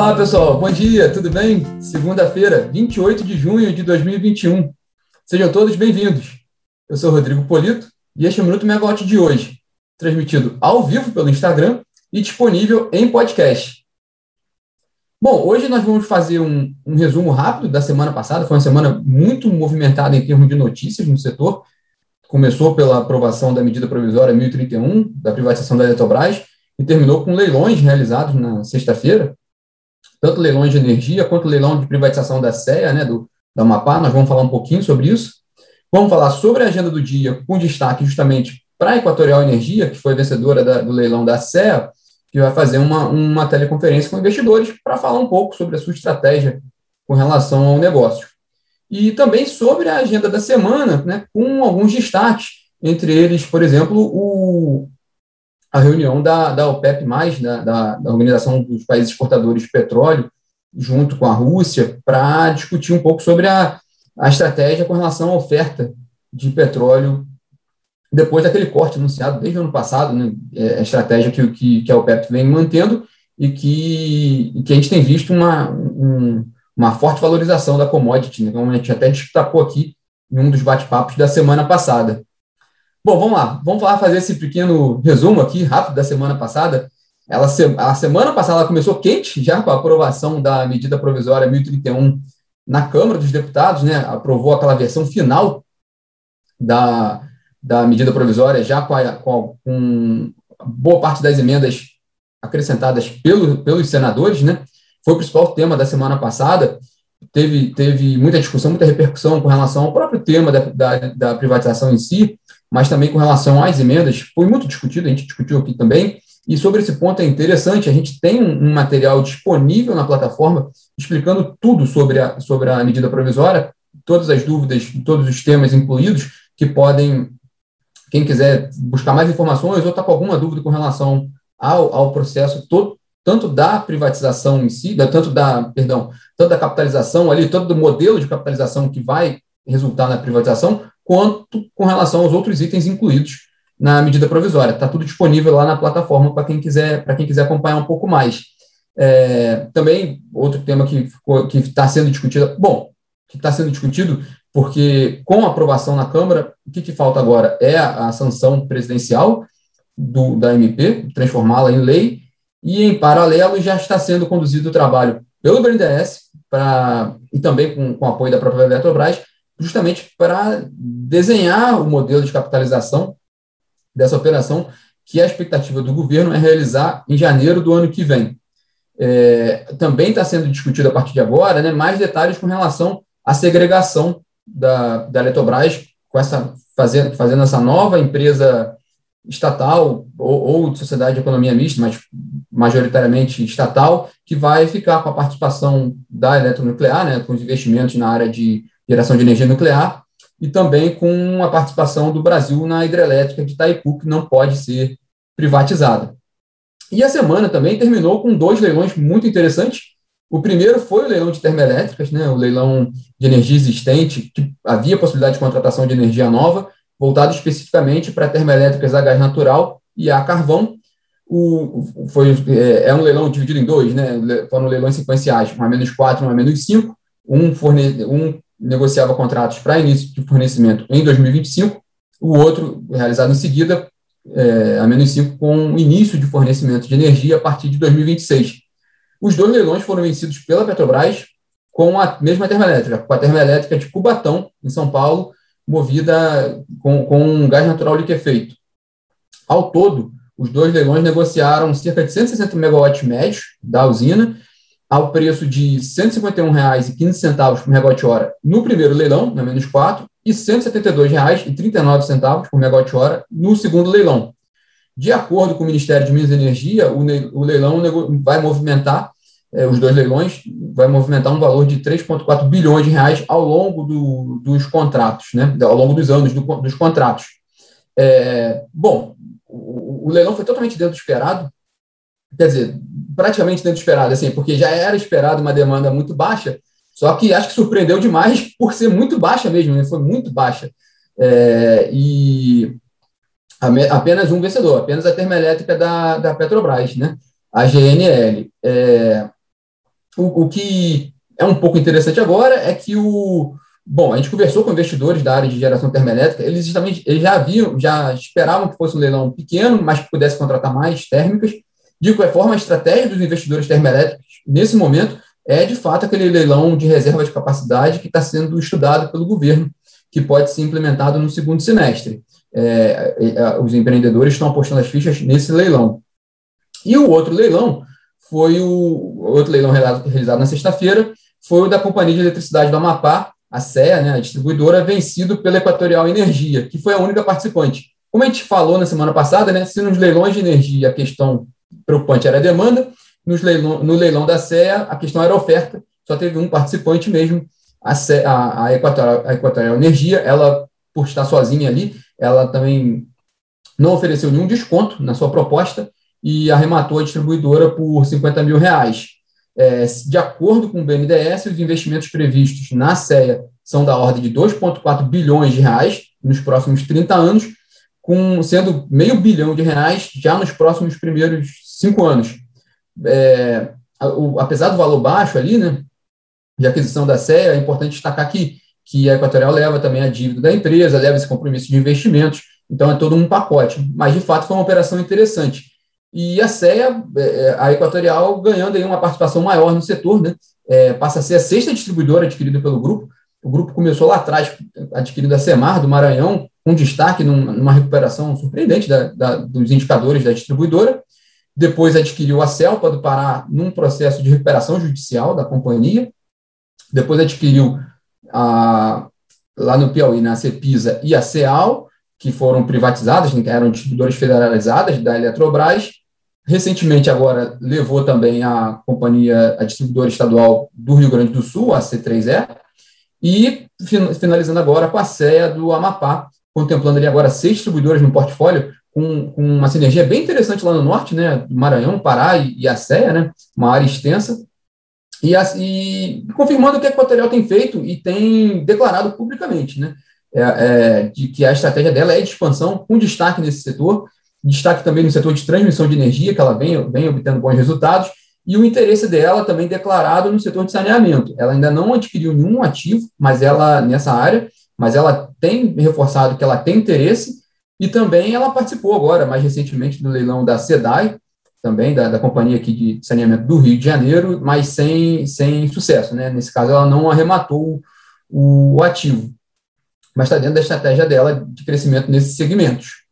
Olá, pessoal. Bom dia, tudo bem? Segunda-feira, 28 de junho de 2021. Sejam todos bem-vindos. Eu sou Rodrigo Polito e este é o Minuto Megawatt de hoje, transmitido ao vivo pelo Instagram e disponível em podcast. Bom, hoje nós vamos fazer um, um resumo rápido da semana passada. Foi uma semana muito movimentada em termos de notícias no setor. Começou pela aprovação da medida provisória 1031, da privatização da Eletrobras, e terminou com leilões realizados na sexta-feira, tanto leilões de energia quanto leilão de privatização da CEA, né, do, da Amapá, nós vamos falar um pouquinho sobre isso. Vamos falar sobre a agenda do dia, com destaque justamente para a Equatorial Energia, que foi vencedora da, do leilão da CEA, que vai fazer uma, uma teleconferência com investidores para falar um pouco sobre a sua estratégia com relação ao negócio. E também sobre a agenda da semana, né, com alguns destaques, entre eles, por exemplo, o, a reunião da, da OPEP, da, da, da Organização dos Países Exportadores de Petróleo, junto com a Rússia, para discutir um pouco sobre a, a estratégia com relação à oferta de petróleo depois daquele corte anunciado desde o ano passado, né, é a estratégia que, que, que a OPEP vem mantendo e que, e que a gente tem visto uma, um, uma forte valorização da commodity, né, como a gente até destacou aqui em um dos bate-papos da semana passada. Bom, vamos lá. Vamos lá fazer esse pequeno resumo aqui, rápido, da semana passada. Ela, a semana passada começou quente, já com a aprovação da medida provisória 1031 na Câmara dos Deputados, né? Aprovou aquela versão final da, da medida provisória, já com, a, com, com boa parte das emendas acrescentadas pelo, pelos senadores, né? Foi o principal tema da semana passada. Teve, teve muita discussão, muita repercussão com relação ao próprio tema da, da, da privatização em si, mas também com relação às emendas, foi muito discutido, a gente discutiu aqui também, e sobre esse ponto é interessante, a gente tem um, material disponível na plataforma explicando tudo sobre a, sobre a medida provisória, todas as dúvidas, todos os temas incluídos, que podem, quem quiser buscar mais informações ou está com alguma dúvida com relação ao, ao processo todo, tanto da privatização em si, da, tanto da, perdão, tanto da capitalização ali, todo o modelo de capitalização que vai resultar na privatização, quanto com relação aos outros itens incluídos na medida provisória. Está tudo disponível lá na plataforma para quem quiser para quem quiser acompanhar um pouco mais. É, também outro tema que que está sendo discutido, bom, que está sendo discutido porque com a aprovação na Câmara, o que, que falta agora é a, a sanção presidencial do, da MP, transformá-la em lei, e em paralelo já está sendo conduzido o trabalho pelo BNDES para, e também com, com apoio da própria Eletrobras justamente para desenhar o modelo de capitalização dessa operação, que a expectativa do governo é realizar em janeiro do ano que vem. É, também está sendo discutido a partir de agora né, mais detalhes com relação à segregação da, da Eletrobras, com essa, fazendo, fazendo essa nova empresa estatal ou, ou, de sociedade de economia mista, mas majoritariamente estatal, que vai ficar com a participação da eletronuclear, né, com os investimentos na área de geração de energia nuclear, e também com a participação do Brasil na hidrelétrica de Itaipu, que não pode ser privatizada. E a semana também terminou com dois leilões muito interessantes. O primeiro foi o leilão de termoelétricas, né, o leilão de energia existente, que havia possibilidade de contratação de energia nova, voltado especificamente para termoelétricas a gás natural e a carvão. O, foi, é, é um leilão dividido em dois, né, foram leilões sequenciais, um a menos 4 um a menos 5. Um, forne, um negociava contratos para início de fornecimento em 2025, o outro, realizado em seguida, é, a menos 5, com início de fornecimento de energia a partir de 2026. Os dois leilões foram vencidos pela Petrobras com a mesma termoelétrica, com a termoelétrica de Cubatão, em São Paulo, movida com, com gás natural liquefeito. Ao todo, os dois leilões negociaram cerca de 160 megawatts médios da usina ao preço de R$ 151,15 por megawatt-hora no primeiro leilão, na menos 4, e R$ 172,39 por megawatt-hora no segundo leilão. De acordo com o Ministério de Minas e Energia, o, leilão vai movimentar, eh, os dois leilões, vai movimentar um valor de 3,4 bilhões de reais ao longo do, dos contratos, né, ao longo dos anos do, dos contratos. É, bom, o, o leilão foi totalmente dentro do esperado, quer dizer, praticamente dentro do esperado, assim, porque já era esperado uma demanda muito baixa, só que acho que surpreendeu demais por ser muito baixa mesmo, né? foi muito baixa. É, e apenas um vencedor, apenas a termoelétrica da, da Petrobras, né? a GNL. É, o, o que é um pouco interessante agora é que o. Bom, a gente conversou com investidores da área de geração termoelétrica, eles justamente eles já haviam, já esperavam que fosse um leilão pequeno, mas que pudesse contratar mais térmicas. De qualquer forma, a estratégia dos investidores termoelétricos, nesse momento, é de fato aquele leilão de reserva de capacidade que está sendo estudado pelo governo, que pode ser implementado no segundo semestre. É, é, é os empreendedores estão apostando as fichas nesse leilão. E o outro leilão foi o outro leilão realizado na sexta-feira, foi o da Companhia de Eletricidade do Amapá, a CEA, né, a distribuidora, vencido pela Equatorial Energia, que foi a única participante. Como a gente falou na semana passada, né, se nos leilões de energia a questão preocupante era a demanda, leilão, no leilão da CEA a questão era a oferta, só teve um participante mesmo, a, CEA, a, a, Equatorial, a Equatorial Energia, ela, por estar sozinha ali, ela também não ofereceu nenhum desconto na sua proposta e arrematou a distribuidora por 50 mil reais. É, de acordo com o BNDES, os investimentos previstos na CEA são da ordem de 2,4 bilhões de reais nos próximos 30 anos, com sendo meio bilhão de reais já nos próximos primeiros cinco anos. É, o, apesar do valor baixo ali, né, de aquisição da CEA, é importante destacar que, que a Equatorial leva também a dívida da empresa, leva esse compromisso de investimentos, então é todo um pacote. Mas, de fato, foi uma operação interessante. E a CEA, é, é, a Equatorial, ganhando aí uma participação maior no setor, né? É, passa a ser a sexta distribuidora adquirida pelo grupo. O grupo começou lá atrás, adquirindo a Semar, do Maranhão, com destaque numa recuperação surpreendente da, da, dos indicadores da distribuidora. Depois adquiriu a Celpa do Pará num processo de recuperação judicial da companhia. Depois adquiriu a, lá no Piauí, na Cepisa e a Ceal, que foram privatizadas, né, eram distribuidoras federalizadas da Eletrobras. Recentemente, agora, levou também a companhia, a distribuidora estadual do Rio Grande do Sul, a C3E, e finalizando agora com a CEA do Amapá, contemplando ali agora seis distribuidoras no portfólio, com, com uma sinergia bem interessante lá no norte, né, Maranhão, Pará e, e a né, uma área extensa, e, e confirmando o que a Equatorial tem feito e tem declarado publicamente, né, é, é, de que a estratégia dela é de expansão, com destaque nesse setor, destaque também no setor de transmissão de energia, que ela vem, vem obtendo bons resultados, e o interesse dela também declarado no setor de saneamento. Ela ainda não adquiriu nenhum ativo, mas ela nessa área, mas ela tem reforçado que ela tem interesse e também ela participou agora, mais recentemente, do leilão da SEDAI, também da, da companhia aqui de saneamento do Rio de Janeiro, mas sem, sem sucesso. Né? Nesse caso, ela não arrematou o, o ativo, mas está dentro da estratégia dela de crescimento nesses segmentos.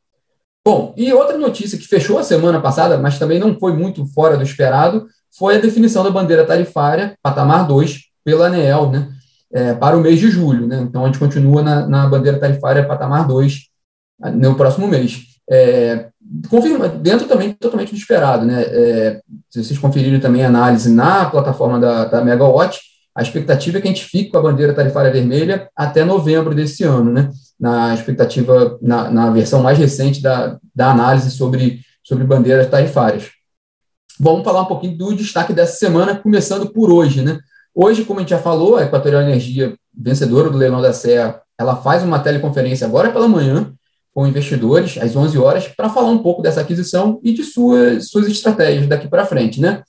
Bom, e outra notícia que fechou a semana passada, mas também não foi muito fora do esperado, foi a definição da bandeira tarifária, patamar 2, pela ANEEL, né, é, para o mês de julho. Né? Então, a gente continua na, na bandeira tarifária patamar 2 no próximo mês. É, confirma, dentro também totalmente do esperado. Né? É, se vocês conferirem também a análise na plataforma da, da Megawatt, a expectativa é que a gente fique com a bandeira tarifária vermelha até novembro desse ano, né? na expectativa, na, na versão mais recente da, da análise sobre, sobre bandeiras tarifárias. Vamos falar um pouquinho do destaque dessa semana, começando por hoje. Né? Hoje, como a gente já falou, a Equatorial Energia, vencedora do leilão da Serra, ela faz uma teleconferência agora pela manhã com investidores, às 11 horas, para falar um pouco dessa aquisição e de suas, suas estratégias daqui para frente. Né?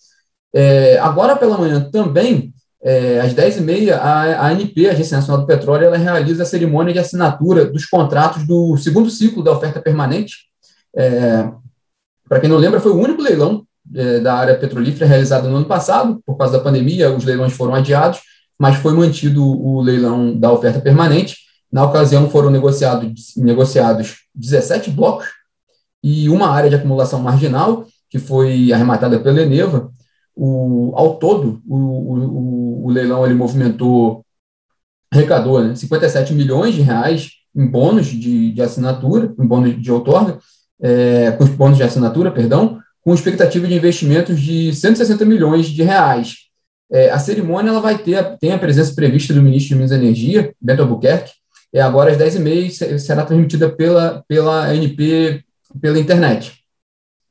É, agora pela manhã também, é, às 10h30, a, a ANP, a Agência Nacional do Petróleo, ela realiza a cerimônia de assinatura dos contratos do segundo ciclo da oferta permanente. É, Para quem não lembra, foi o único leilão da área petrolífera realizado no ano passado, por causa da pandemia, os leilões foram adiados, mas foi mantido o leilão da oferta permanente. Na ocasião, foram negociados, negociados 17 blocos e uma área de acumulação marginal, que foi arrematada pela Eneva, o, ao todo, o, o, o leilão ele movimentou, arrecadou né, 57 milhões de reais em bônus de, de assinatura, em bônus de outorga, é, com bônus de assinatura, perdão, com expectativa de investimentos de 160 milhões de reais. É, a cerimônia ela vai ter tem a presença prevista do ministro de Minas e Energia, Beto Albuquerque, é agora às 10h30 será transmitida pela, pela ANP pela internet,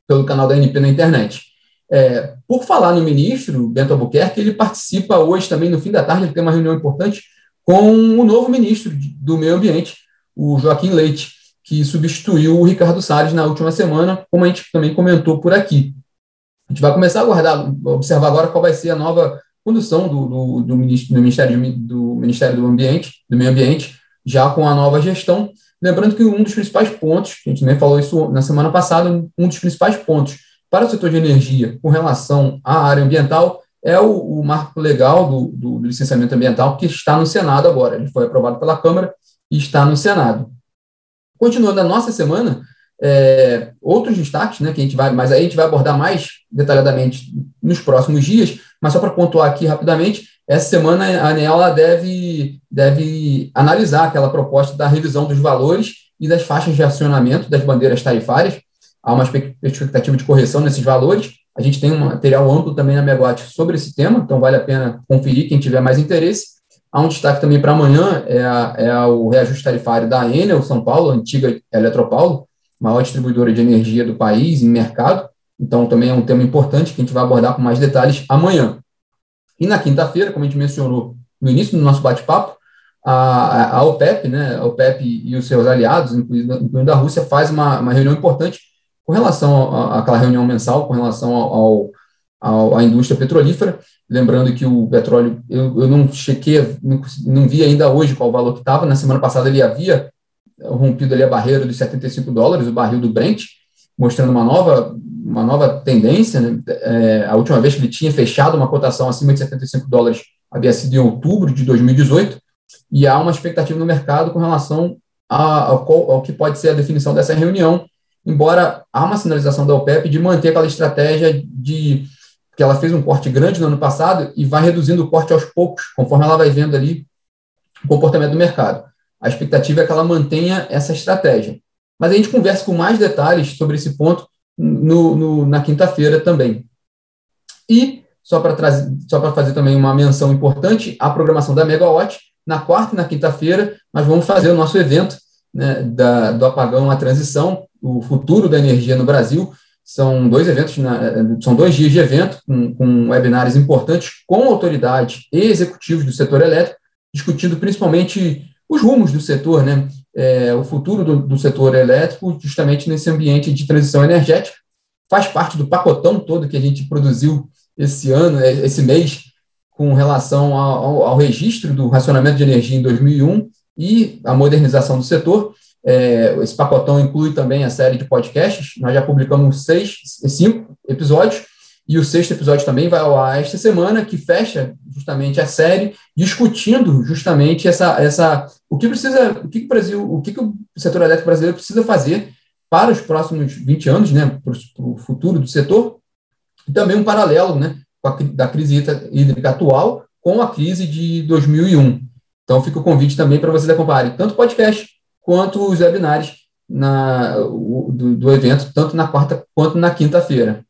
pelo canal da ANP na internet. É, por falar no ministro, Bento Albuquerque, ele participa hoje também, no fim da tarde, ele tem uma reunião importante com o novo ministro do Meio Ambiente, o Joaquim Leite, que substituiu o Ricardo Salles na última semana, como a gente também comentou por aqui. A gente vai começar a aguardar, observar agora qual vai ser a nova condução do, do, do, Ministério, do Ministério do Ambiente, do Meio Ambiente, já com a nova gestão. Lembrando que um dos principais pontos, a gente também falou isso na semana passada, um dos principais pontos para o setor de energia com relação à área ambiental é o, o marco legal do, do, do, licenciamento ambiental que está no Senado agora. Ele foi aprovado pela Câmara e está no Senado. Continuando a nossa semana, é, outros destaques, né, que a gente vai, mas aí a gente vai abordar mais detalhadamente nos próximos dias, mas só para pontuar aqui rapidamente, essa semana a ANEL deve, deve analisar aquela proposta da revisão dos valores e das faixas de acionamento das bandeiras tarifárias. Há uma expectativa de correção nesses valores. A gente tem um material amplo também na Megawatt sobre esse tema, então vale a pena conferir quem tiver mais interesse. Há um destaque também para amanhã, é, a, é a, o reajuste tarifário da Enel São Paulo, antiga Eletropaulo, maior distribuidora de energia do país em mercado. Então, também é um tema importante que a gente vai abordar com mais detalhes amanhã. E na quinta-feira, como a gente mencionou no início do nosso bate-papo, a, a OPEP, né, a OPEP e os seus aliados, incluindo, incluindo a Rússia, faz uma, uma reunião importante com relação àquela reunião mensal, com relação ao, ao, à indústria petrolífera. Lembrando que o petróleo, eu, eu não chequei, não, não vi ainda hoje qual o valor que estava, na semana passada ele havia rompido ali a barreira dos 75 dólares, o barril do Brent, mostrando uma nova, uma nova tendência. Né? É, a última vez que ele tinha fechado uma cotação acima de 75 dólares havia sido em outubro de 2018, e há uma expectativa no mercado com relação a, ao, ao que pode ser a definição dessa reunião, embora há uma sinalização da OPEP de manter aquela estratégia de que ela fez um corte grande no ano passado e vai reduzindo o corte aos poucos, conforme ela vai vendo ali o comportamento do mercado. A expectativa é que ela mantenha essa estratégia. Mas a gente conversa com mais detalhes sobre esse ponto no, no, na quinta-feira também. E, só para fazer também uma menção importante, a programação da Megawatt, na quarta e na quinta-feira, nós vamos fazer o nosso evento né, da, do apagão à transição, o futuro da energia no Brasil. São dois eventos, na, são dois dias de evento, com, com webinários importantes com autoridades e executivos do setor elétrico, discutindo principalmente os rumos do setor, né? É, o futuro do, do, setor elétrico, justamente nesse ambiente de transição energética, faz parte do pacotão todo que a gente produziu esse ano, esse mês, com relação ao, ao registro do racionamento de energia em 2001 e a modernização do setor. É, esse pacotão inclui também a série de podcasts. Nós já publicamos seis, cinco episódios e o sexto episódio também vai ao ar esta semana, que fecha justamente a série, discutindo justamente essa, essa o que precisa, o que, o Brasil, o que, o setor elétrico brasileiro precisa fazer para os próximos 20 anos, né, para o futuro do setor, e também um paralelo, né, da crise hídrica atual com a crise de 2001. Então, fica o convite também para vocês acompanharem tanto o podcast quanto os webinários na, o, do, do evento, tanto na quarta quanto na quinta-feira.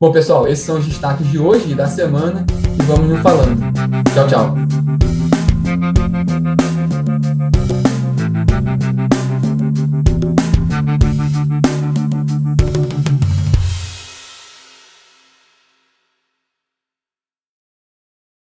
Bom, pessoal, esses são os destaques de hoje e da semana e vamos nos falando. Tchau, tchau.